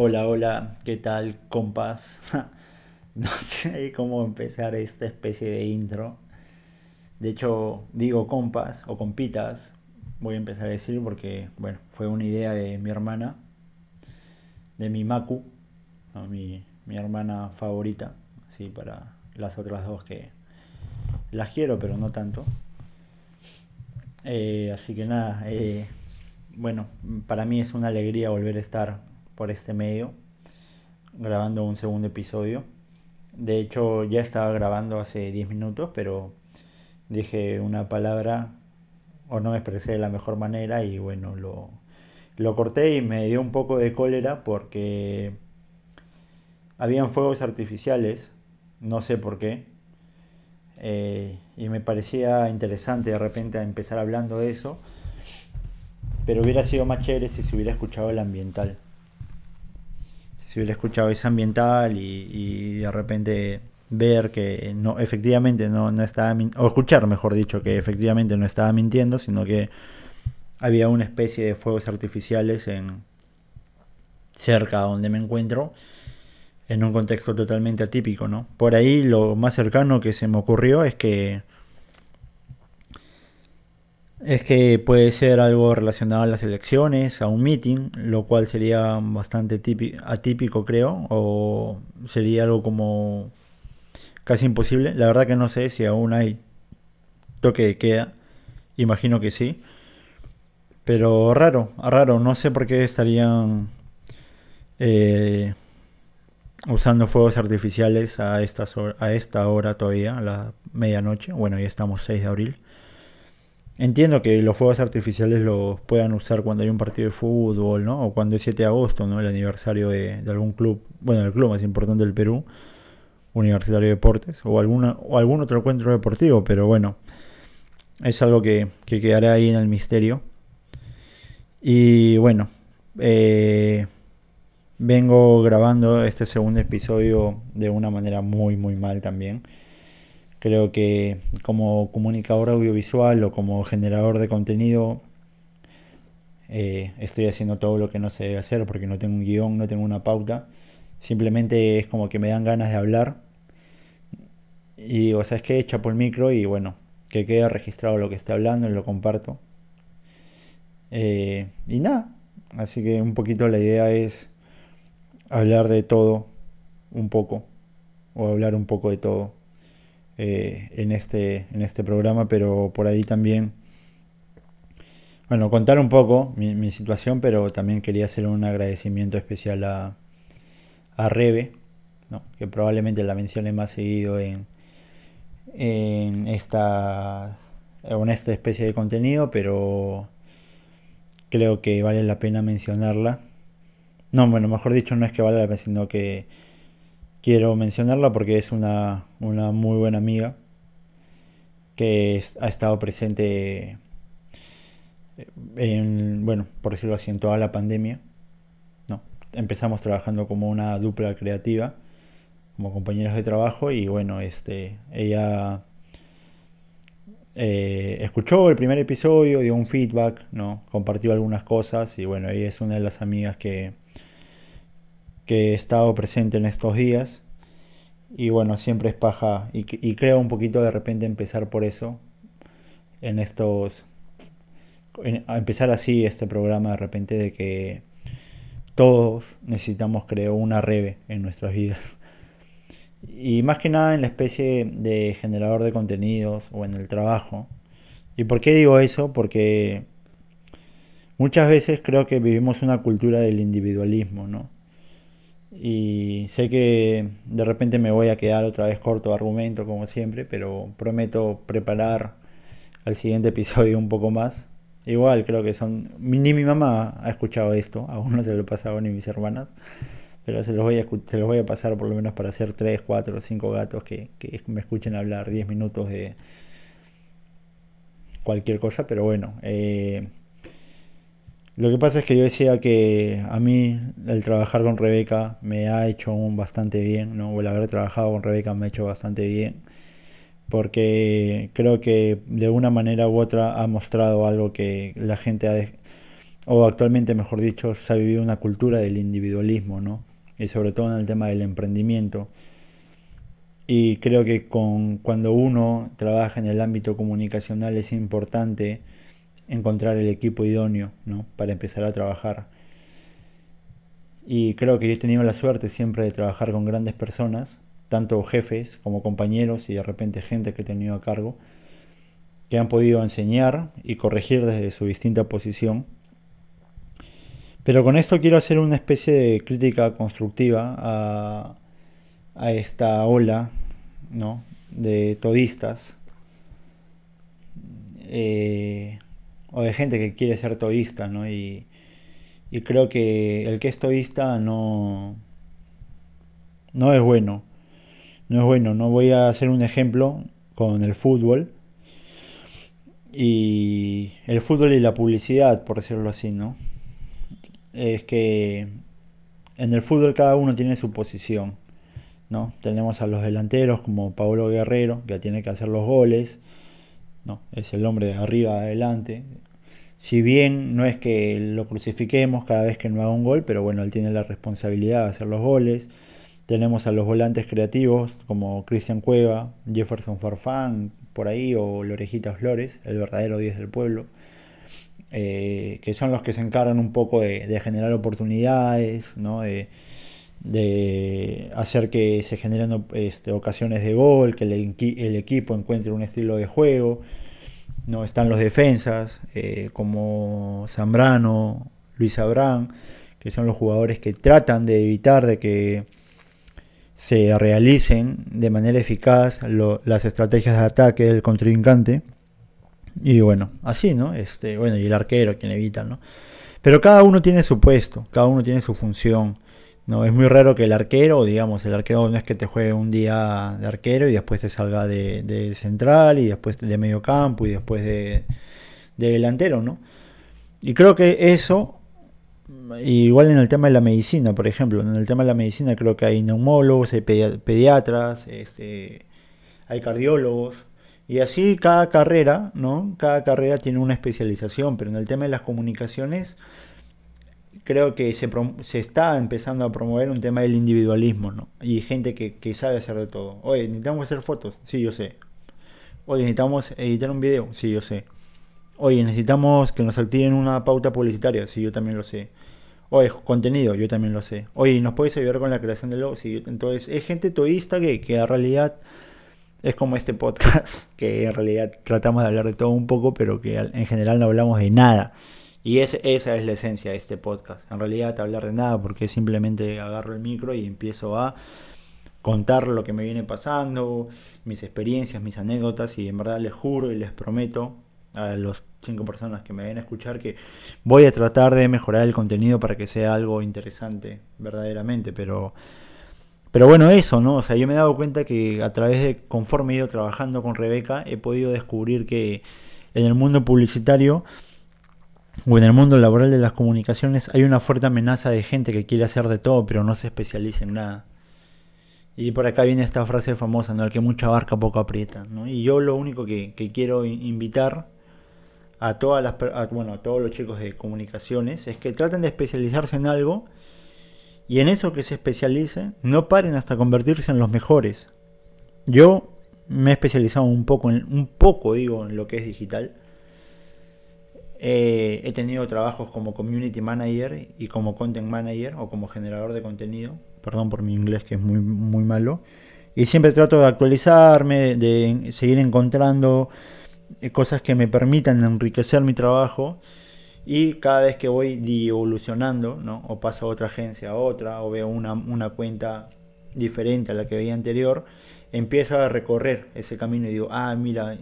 Hola, hola, ¿qué tal, compas? no sé cómo empezar esta especie de intro. De hecho, digo compas o compitas, voy a empezar a decir porque, bueno, fue una idea de mi hermana, de mi Maku, mi, mi hermana favorita, así para las otras dos que las quiero, pero no tanto. Eh, así que nada, eh, bueno, para mí es una alegría volver a estar por este medio grabando un segundo episodio. De hecho, ya estaba grabando hace 10 minutos, pero dije una palabra o no me expresé de la mejor manera y bueno, lo, lo corté y me dio un poco de cólera porque habían fuegos artificiales, no sé por qué, eh, y me parecía interesante de repente empezar hablando de eso, pero hubiera sido más chévere si se hubiera escuchado el ambiental. Si hubiera escuchado ese ambiental y, de repente ver que no efectivamente no, no estaba o escuchar mejor dicho que efectivamente no estaba mintiendo sino que había una especie de fuegos artificiales en cerca donde me encuentro en un contexto totalmente atípico, ¿no? Por ahí lo más cercano que se me ocurrió es que es que puede ser algo relacionado a las elecciones, a un meeting, lo cual sería bastante atípico, creo, o sería algo como casi imposible. La verdad que no sé si aún hay toque de queda, imagino que sí. Pero raro, raro, no sé por qué estarían eh, usando fuegos artificiales a, a esta hora todavía, a la medianoche. Bueno, ya estamos 6 de abril. Entiendo que los fuegos artificiales los puedan usar cuando hay un partido de fútbol, ¿no? O cuando es 7 de agosto, ¿no? El aniversario de, algún club, bueno, el club más importante del Perú, Universitario de Deportes, o, alguna, o algún otro encuentro deportivo, pero bueno, es algo que, que quedará ahí en el misterio. Y bueno, eh, Vengo grabando este segundo episodio de una manera muy muy mal también. Creo que como comunicador audiovisual o como generador de contenido eh, estoy haciendo todo lo que no se debe hacer porque no tengo un guion, no tengo una pauta. Simplemente es como que me dan ganas de hablar. Y o sea, es que chapo el micro y bueno, que quede registrado lo que esté hablando y lo comparto. Eh, y nada, así que un poquito la idea es hablar de todo un poco, o hablar un poco de todo eh, en, este, en este programa, pero por ahí también, bueno, contar un poco mi, situación, pero también quería hacer un agradecimiento especial a, a Rebe, que probablemente la mencione más seguido en, en, esta, en esta especie de contenido, pero creo que vale la pena mencionarla. No, bueno, mejor dicho, no es que valga la pena, sino que quiero mencionarla porque es una, muy buena amiga que ha estado presente en, bueno, por decirlo así, en toda la pandemia. No, empezamos trabajando como una dupla creativa, como compañeros de trabajo y bueno, este, ella eh, escuchó el primer episodio, dio un feedback, ¿no? compartió algunas cosas y bueno, ella es una de las amigas que que he estado presente en estos días. Y bueno, siempre es paja. Y, creo un poquito de repente empezar por eso. En estos. empezar así este programa de repente de que todos necesitamos, creo, una rebe en nuestras vidas. Y más que nada en la especie de generador de contenidos o en el trabajo. ¿Y por qué digo eso? Porque muchas veces creo que vivimos una cultura del individualismo, ¿no? Y sé que de repente me voy a quedar otra vez corto de argumento como siempre, pero prometo preparar al siguiente episodio un poco más. Igual creo que son... Ni mi mamá ha escuchado esto, aún no se lo he pasado ni mis hermanas, pero se los voy a, se los voy a pasar por lo menos para hacer 3, 4, 5 gatos que, que me escuchen hablar 10 minutos de cualquier cosa, pero bueno. Eh, lo que pasa es que yo decía que a mí el trabajar con Rebeca me ha hecho bastante bien, ¿no? O el haber trabajado con Rebeca me ha hecho bastante bien. Porque creo que de una manera u otra ha mostrado algo que la gente ha o actualmente mejor dicho, se ha vivido una cultura del individualismo, ¿no? Y sobre todo en el tema del emprendimiento. Y creo que con, cuando uno trabaja en el ámbito comunicacional es importante encontrar el equipo idóneo, ¿no? Para empezar a trabajar. Y creo que yo he tenido la suerte siempre de trabajar con grandes personas, tanto jefes como compañeros y de repente gente que he tenido a cargo, que han podido enseñar y corregir desde su distinta posición. Pero con esto quiero hacer una especie de crítica constructiva a, a esta ola ¿no? de todistas eh, o de gente que quiere ser todista ¿no? y, y creo que el que es todista no, no es bueno. No es bueno. No voy a hacer un ejemplo con el fútbol. Y el fútbol y la publicidad, por decirlo así, ¿no? Es que en el fútbol cada uno tiene su posición, ¿no? Tenemos a los delanteros como Pablo Guerrero, que tiene que hacer los goles, ¿no? Es el hombre de arriba adelante, si bien no es que lo crucifiquemos cada vez que no haga un gol, pero bueno, él tiene la responsabilidad de hacer los goles. Tenemos a los volantes creativos como Cristian Cueva, Jefferson Farfán, por ahí, o Lorejita Flores, el verdadero 10 del pueblo, eh, que son los que se encargan un poco de, generar oportunidades, ¿no? de, hacer que se generen este, ocasiones de gol, que el equipo encuentre un estilo de juego. ¿no? Están los defensas, eh, como Zambrano, Luis Abrán, que son los jugadores que tratan de evitar de que se realicen de manera eficaz las estrategias de ataque del contrincante. Y bueno, así, ¿no? Este, bueno, y el arquero, quien evita, ¿no? Pero cada uno tiene su puesto, cada uno tiene su función. No, es muy raro que el arquero, digamos, el arquero no es que te juegue un día de arquero y después te salga de, central y después de medio campo y después de, delantero, ¿no? Y creo que eso, igual en el tema de la medicina, por ejemplo, en el tema de la medicina creo que hay neumólogos, hay pediatras, este, hay cardiólogos, y así cada carrera, ¿no? Cada carrera tiene una especialización, pero en el tema de las comunicaciones creo que se, se, está empezando a promover un tema del individualismo, ¿no? Y gente que, sabe hacer de todo. Oye, necesitamos hacer fotos, sí, yo sé. Oye, necesitamos editar un video, sí, yo sé. Oye, necesitamos que nos activen una pauta publicitaria, sí, yo también lo sé. Oye, contenido, yo también lo sé. Oye, ¿nos puedes ayudar con la creación de logo? Sí, entonces es gente toísta que, que en realidad es como este podcast, que en realidad tratamos de hablar de todo un poco, pero que en general no hablamos de nada. Y esa es la esencia de este podcast. En realidad hablar de nada porque simplemente agarro el micro y empiezo a contar lo que me viene pasando, mis experiencias, mis anécdotas y en verdad les juro y les prometo a los cinco personas que me ven a escuchar que voy a tratar de mejorar el contenido para que sea algo interesante verdaderamente, pero pero bueno, eso, ¿no? O sea, yo me he dado cuenta que a través de conforme he ido trabajando con Rebeca he podido descubrir que en el mundo publicitario o en el mundo laboral de las comunicaciones hay una fuerte amenaza de gente que quiere hacer de todo pero no se especializa en nada. Y por acá viene esta frase famosa, ¿no? El que mucha barca poco aprieta, ¿no? Y yo lo único que, quiero invitar a todas las bueno, a todos los chicos de comunicaciones es que traten de especializarse en algo y en eso que se especialice no paren hasta convertirse en los mejores. Yo me he especializado un poco en un poco digo en lo que es digital eh, he tenido trabajos como community manager y como content manager o como generador de contenido. Perdón por mi inglés que es muy, muy malo. Y siempre trato de actualizarme, de seguir encontrando eh, cosas que me permitan enriquecer mi trabajo. Y cada vez que voy evolucionando, ¿no? o paso a otra agencia, a otra, o veo una, una cuenta diferente a la que veía anterior, empiezo a recorrer ese camino y digo, ah, mira,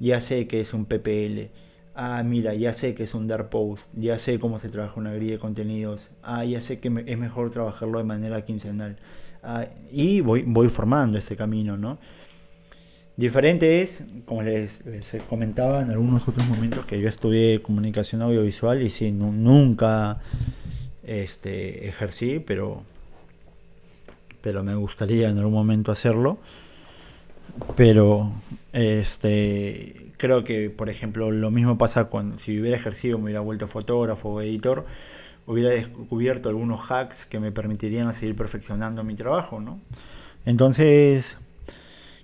ya sé que es un PPL ah, mira, ya sé que es un dark post, ya sé cómo se trabaja una grilla de contenidos, ah, ya sé que es mejor trabajarlo de manera quincenal. Ah, y voy, voy formando ese camino, ¿no? Diferente es, como les, comentaba en algunos otros momentos, que yo estudié comunicación audiovisual y sí, nunca este, ejercí, pero, pero me gustaría en algún momento hacerlo. Pero este creo que, por ejemplo, lo mismo pasa cuando si hubiera ejercido, me hubiera vuelto fotógrafo o editor, hubiera descubierto algunos hacks que me permitirían seguir perfeccionando mi trabajo, ¿no? Entonces,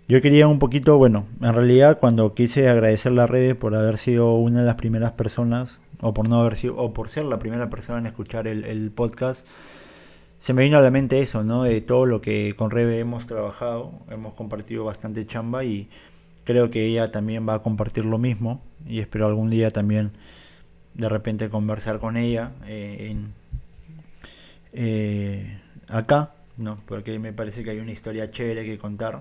yo quería un poquito, bueno, en realidad cuando quise agradecer la red por haber sido una de las primeras personas, o por no haber sido, o por ser la primera persona en escuchar el, el podcast, se me vino a la mente eso, ¿no? De todo lo que con Rebe hemos trabajado, hemos compartido bastante chamba y creo que ella también va a compartir lo mismo y espero algún día también de repente conversar con ella eh, en, eh, acá, ¿no? Porque me parece que hay una historia chévere que contar,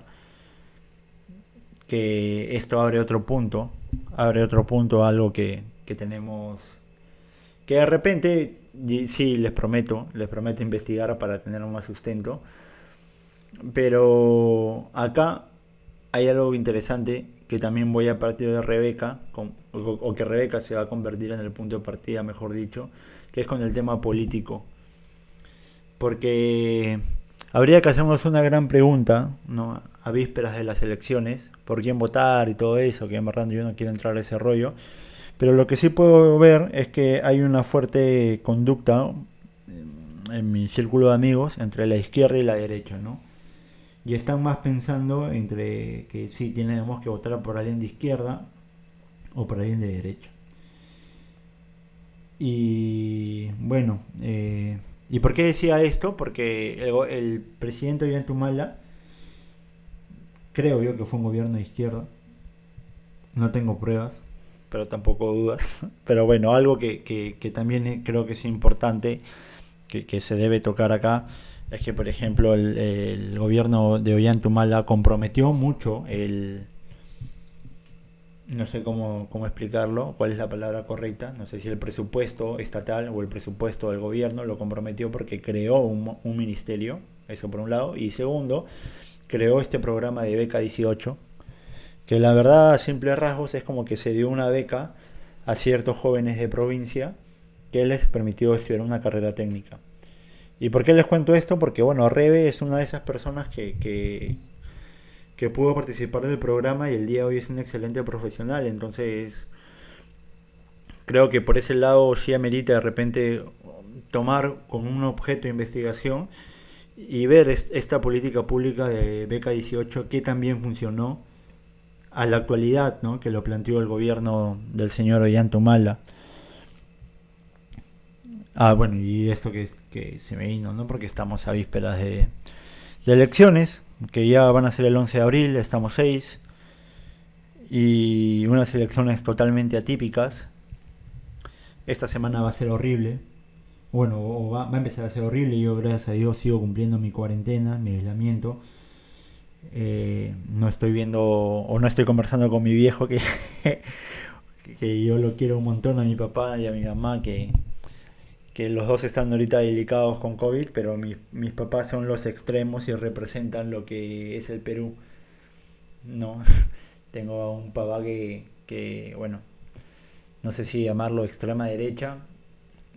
que esto abre otro punto, abre otro punto, algo que, que tenemos que de repente, sí, les prometo, les prometo investigar para tener más sustento. Pero acá hay algo interesante que también voy a partir de Rebeca, o, que Rebeca se va a convertir en el punto de partida, mejor dicho, que es con el tema político. Porque habría que hacernos una gran pregunta, ¿no? A vísperas de las elecciones, por quién votar y todo eso, que en verdad yo no quiero entrar a ese rollo. Pero lo que sí puedo ver es que hay una fuerte conducta en mi círculo de amigos entre la izquierda y la derecha, ¿no? Y están más pensando entre que sí tenemos que votar por alguien de izquierda o por alguien de derecha. Y bueno, eh, ¿y por qué decía esto? Porque el, el presidente Ollantumala, creo yo que fue un gobierno de izquierda, no tengo pruebas, pero tampoco dudas. Pero bueno, algo que, que, también creo que es importante, que, que, se debe tocar acá, es que, por ejemplo, el, gobierno de Ollantumala comprometió mucho el... No sé cómo, explicarlo, cuál es la palabra correcta, no sé si el presupuesto estatal o el presupuesto del gobierno lo comprometió porque creó un ministerio, eso por un lado, y segundo, creó este programa de beca 18, que la verdad a simples rasgos es como que se dio una beca a ciertos jóvenes de provincia que les permitió estudiar una carrera técnica. ¿Y por qué les cuento esto? Porque bueno, Rebe es una de esas personas que, que, pudo participar del programa y el día de hoy es un excelente profesional, entonces creo que por ese lado sí amerita de repente tomar como un objeto de investigación y ver esta política pública de beca 18 que también funcionó a la actualidad, ¿no? que lo planteó el gobierno del señor Ollantumala. Ah, bueno, y esto que, se me vino, ¿no? Porque estamos a vísperas de, elecciones, que ya van a ser el 11 de abril, estamos 6, y unas elecciones totalmente atípicas. Esta semana va a ser horrible. Bueno, va, va a empezar a ser horrible. Yo, gracias a Dios, sigo cumpliendo mi cuarentena, mi aislamiento eh, no estoy viendo o no estoy conversando con mi viejo que, que yo lo quiero un montón a mi papá y a mi mamá que, que los dos están ahorita delicados con COVID, pero mis papás son los extremos y representan lo que es el Perú. No, tengo a un papá que, que, bueno, no sé si llamarlo extrema derecha.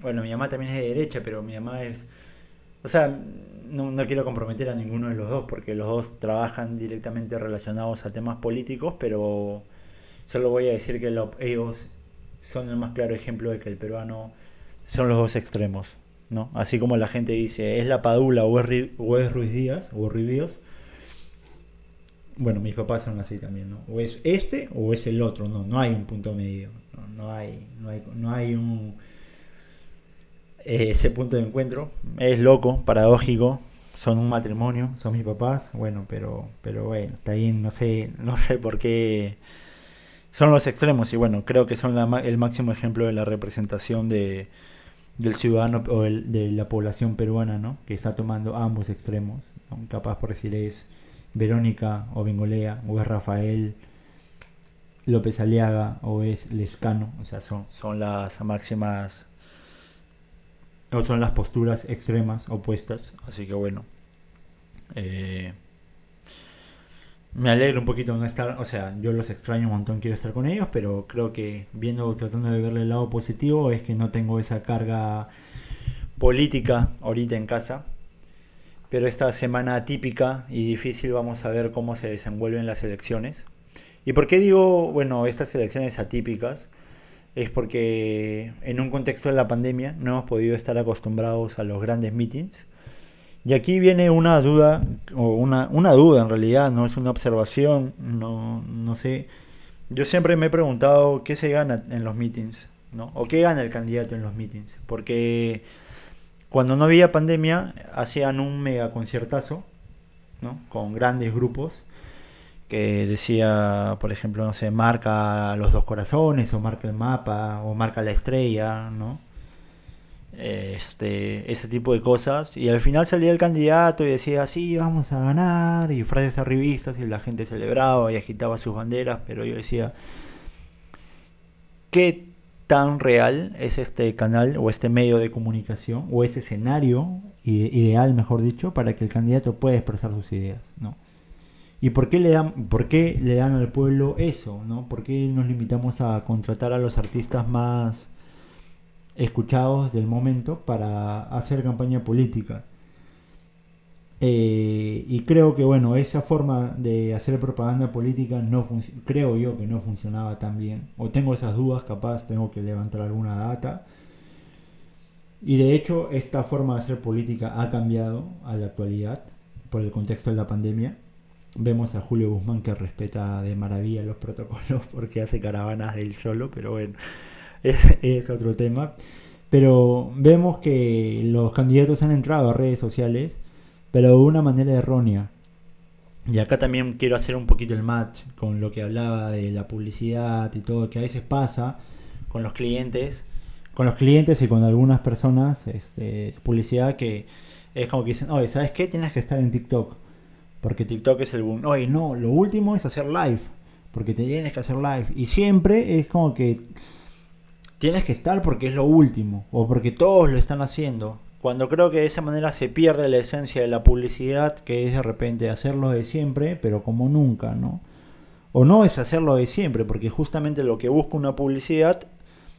Bueno, mi mamá también es de derecha, pero mi mamá es o sea, no, quiero comprometer a ninguno de los dos porque los dos trabajan directamente relacionados a temas políticos, pero solo voy a decir que ellos son el más claro ejemplo de que el peruano son los dos extremos. ¿no? Así como la gente dice, es la Padula o es, o es Ruiz Díaz o Ruiz Díaz. Bueno, mis papás son así también, ¿no? O es este o es el otro, no, no hay un punto medio, no, hay, no, hay, no hay un eh, ese punto de encuentro. Es loco, paradójico. Son un matrimonio, son mis papás. Bueno, pero, pero bueno, está bien, no sé, no sé por qué. Son los extremos y bueno, creo que son el máximo ejemplo de la representación de, del ciudadano o de la población peruana, ¿no? Que está tomando ambos extremos. Capaz por decir es Verónica o Bengolea o es Rafael López Aliaga o es Lescano. O sea, son, son las máximas o son las posturas extremas opuestas. Así que bueno. Eh, me alegro un poquito no estar. O sea, yo los extraño un montón, quiero estar con ellos. Pero creo que viendo, tratando de verle el lado positivo, es que no tengo esa carga política ahorita en casa. pero esta semana atípica y difícil vamos a ver cómo se desenvuelven las elecciones. ¿Y por qué digo, bueno, estas elecciones atípicas? Es porque en un contexto de la pandemia no hemos podido estar acostumbrados a los grandes meetings. Y aquí viene una duda, o una, una duda en realidad, no es una observación, no, no sé. Yo siempre me he preguntado qué se gana en los meetings, ¿no? O qué gana el candidato en los meetings. Porque cuando no había pandemia, hacían un mega conciertazo, ¿no? Con grandes grupos que decía, por ejemplo, no sé, marca los dos corazones, o marca el mapa, o marca la estrella, ¿no? Este, ese tipo de cosas. Y al final salía el candidato y decía, sí, vamos a ganar, y frases arribistas, y la gente celebraba y agitaba sus banderas, pero yo decía, ¿qué tan real es este canal o este medio de comunicación o este escenario ideal, mejor dicho, para que el candidato pueda expresar sus ideas, ¿no? ¿Y por qué le dan, por qué le dan al pueblo eso, ¿no? ¿Por qué nos limitamos a contratar a los artistas más escuchados del momento para hacer campaña política? Eh, y creo que bueno, esa forma de hacer propaganda política no creo yo que no funcionaba tan bien. O tengo esas dudas, capaz tengo que levantar alguna data. Y de hecho, esta forma de hacer política ha cambiado a la actualidad por el contexto de la pandemia. Vemos a Julio Guzmán que respeta de maravilla los protocolos porque hace caravanas del solo, pero bueno, es, es otro tema. Pero vemos que los candidatos han entrado a redes sociales pero de una manera errónea. Y acá también quiero hacer un poquito el match con lo que hablaba de la publicidad y todo, que a veces pasa con los clientes, con los clientes y con algunas personas, este, publicidad que es como que dicen, oye, ¿sabes qué? Tienes que estar en TikTok, porque TikTok es el boom. Oye, no, lo último es hacer live, porque te tienes que hacer live. Y siempre es como que tienes que estar porque es lo último, o porque todos lo están haciendo. Cuando creo que de esa manera se pierde la esencia de la publicidad, que es de repente hacerlo de siempre, pero como nunca, ¿no? O no es hacerlo de siempre, porque justamente lo que busca una publicidad,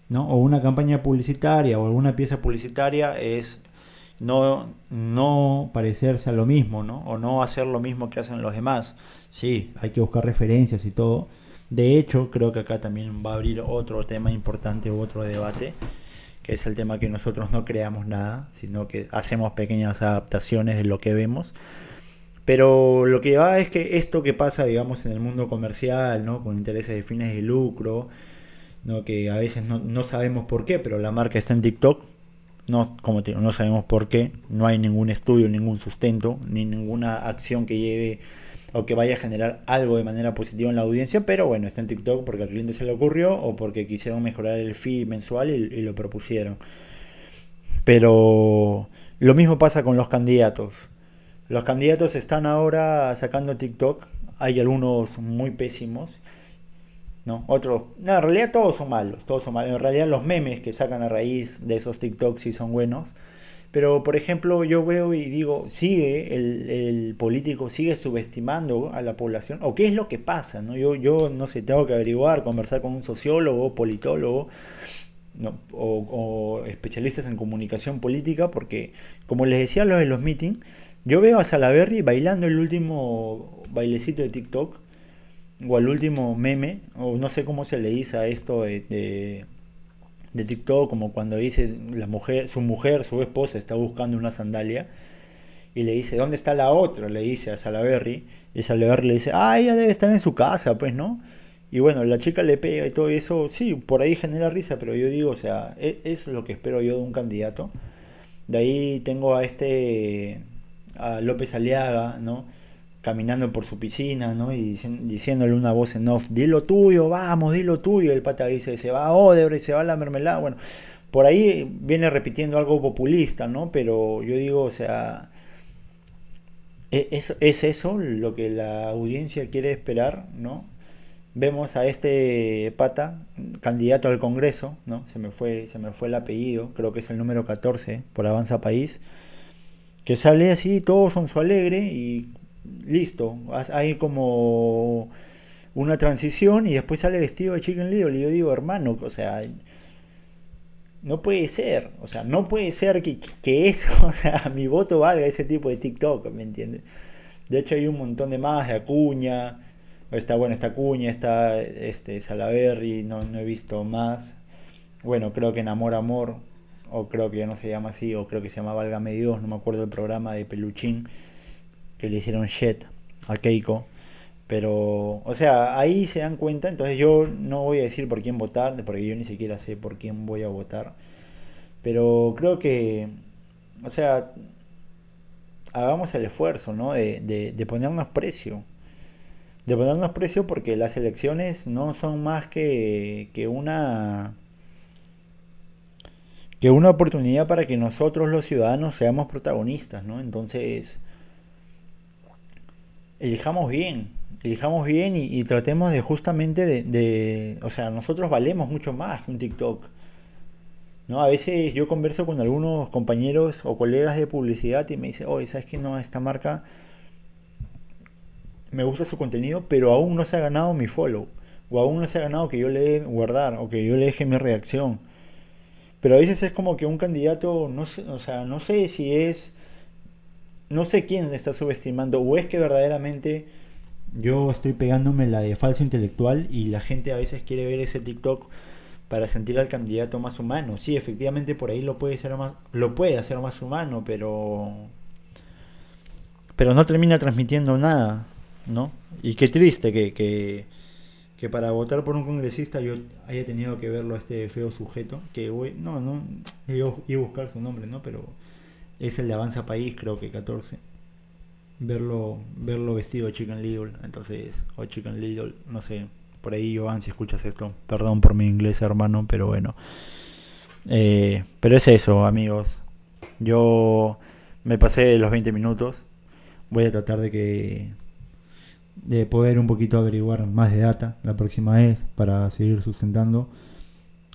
¿no? O una campaña publicitaria o alguna pieza publicitaria es no, no parecerse a lo mismo, ¿no? O no hacer lo mismo que hacen los demás. Sí, hay que buscar referencias y todo. De hecho, creo que acá también va a abrir otro tema importante otro debate que es el tema que nosotros no creamos nada, sino que hacemos pequeñas adaptaciones de lo que vemos. Pero lo que va es que esto que pasa, digamos, en el mundo comercial, ¿no? Con intereses de fines de lucro, ¿no? Que a veces no, sabemos por qué, pero la marca está en TikTok. No, como no sabemos por qué. No hay ningún estudio, ningún sustento, ni ninguna acción que lleve o que vaya a generar algo de manera positiva en la audiencia, pero bueno, está en TikTok porque al cliente se le ocurrió o porque quisieron mejorar el fee mensual y, lo propusieron. Pero lo mismo pasa con los candidatos. Los candidatos están ahora sacando TikTok. Hay algunos muy pésimos. ¿no? Otros. No, en realidad todos son malos. Todos son malos. En realidad los memes que sacan a raíz de esos TikToks sí son buenos. Pero, por ejemplo, yo veo y digo, sigue el, político, sigue subestimando a la población, o qué es lo que pasa, ¿no? Yo, yo no sé, tengo que averiguar, conversar con un sociólogo, politólogo, o, especialistas en comunicación política, porque, como les decía lo de los meetings, yo veo a Salaberry bailando el último bailecito de TikTok, o el último meme, o no sé cómo se le dice a esto de TikTok, como cuando dice la mujer, su mujer, su esposa está buscando una sandalia y le dice, ¿dónde está la otra? Le dice a Salaberry y Salaberry le dice, ah, ella debe estar en su casa, pues, ¿no? Y bueno, la chica le pega y todo eso, sí, por ahí genera risa, pero yo digo, o sea, eso es lo que espero yo de un candidato. De ahí tengo a este, a López Aliaga, ¿no? Caminando por su piscina, ¿no? Y diciéndole una voz en off, dilo tuyo, vamos, dilo tuyo. El pata dice, se va Odebrecht, se va la mermelada. Bueno, por ahí viene repitiendo algo populista, ¿no? Pero yo digo, o sea, e-, ¿es, es eso lo que la audiencia quiere esperar, ¿no? Vemos a este pata, candidato al Congreso, ¿no? Se me fue, se me fue el apellido, creo que es el número 14 por Avanza País, que sale así, todo son su alegre y listo, hay como una transición y después sale vestido de Chicken Little y yo digo, hermano, o sea, no puede ser, o sea, no puede ser que, que, eso, o sea, mi voto valga ese tipo de TikTok, ¿me entiendes? De hecho hay un montón de más, de Acuña, está bueno, está Acuña, está este Salaberry, no, he visto más. Bueno, creo que en Amor Amor, o creo que ya no se llama así, o creo que se llama Válgame Dios, no me acuerdo el programa de Peluchín, que le hicieron shit a Keiko. Pero, o sea, ahí se dan cuenta, entonces yo no voy a decir por quién votar, porque yo ni siquiera sé por quién voy a votar. Pero creo que, o sea, hagamos el esfuerzo, ¿no? De, de, ponernos precio. De ponernos precio porque las elecciones no son más que, que una que una oportunidad para que nosotros los ciudadanos seamos protagonistas, ¿no? Entonces, elijamos bien, elijamos bien y, tratemos de justamente de, o sea, nosotros valemos mucho más que un TikTok. ¿no? A veces yo converso con algunos compañeros o colegas de publicidad y me dicen, oye, ¿sabes que no? Esta marca me gusta su contenido, pero aún no se ha ganado mi follow. O aún no se ha ganado que yo le dé guardar o que yo le deje mi reacción. Pero a veces es como que un candidato, no o sea, no sé si es no sé quién está subestimando o es que verdaderamente yo estoy pegándome la de falso intelectual y la gente a veces quiere ver ese TikTok para sentir al candidato más humano. Sí, efectivamente por ahí lo puede hacer más lo puede hacer más humano, pero pero no termina transmitiendo nada, ¿no? Y qué triste que, que, que para votar por un congresista yo haya tenido que verlo a este feo sujeto, que voy, no, no, iba a buscar su nombre, ¿no? Pero es el de Avanza País, creo que 14. Verlo, verlo vestido de Chicken Little, entonces, o Chicken Little, no sé, por ahí Joan, si escuchas esto, perdón por mi inglés hermano, pero bueno. Eh, pero es eso, amigos. Yo me pasé los 20 minutos. Voy a tratar de que de poder un poquito averiguar más de data la próxima vez para seguir sustentando.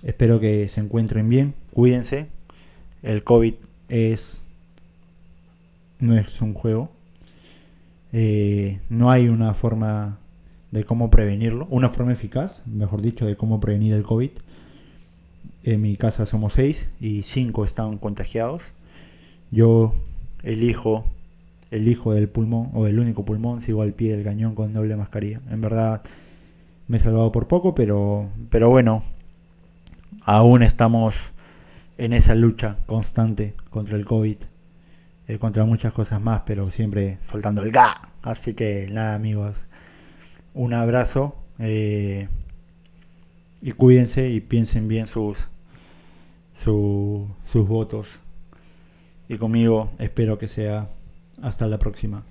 Espero que se encuentren bien, cuídense. El COVID es no es un juego. Eh, no hay una forma de cómo prevenirlo, una forma eficaz, mejor dicho, de cómo prevenir el COVID. En mi casa somos seis y cinco están contagiados. Yo elijo, hijo del pulmón o del único pulmón, sigo al pie del cañón con doble mascarilla. En verdad me he salvado por poco, pero, pero bueno, aún estamos en esa lucha constante contra el COVID. Eh, contra muchas cosas más, pero siempre soltando el ga. Así que nada, amigos, un abrazo eh, y cuídense y piensen bien sus, sus votos. Y conmigo espero que sea hasta la próxima.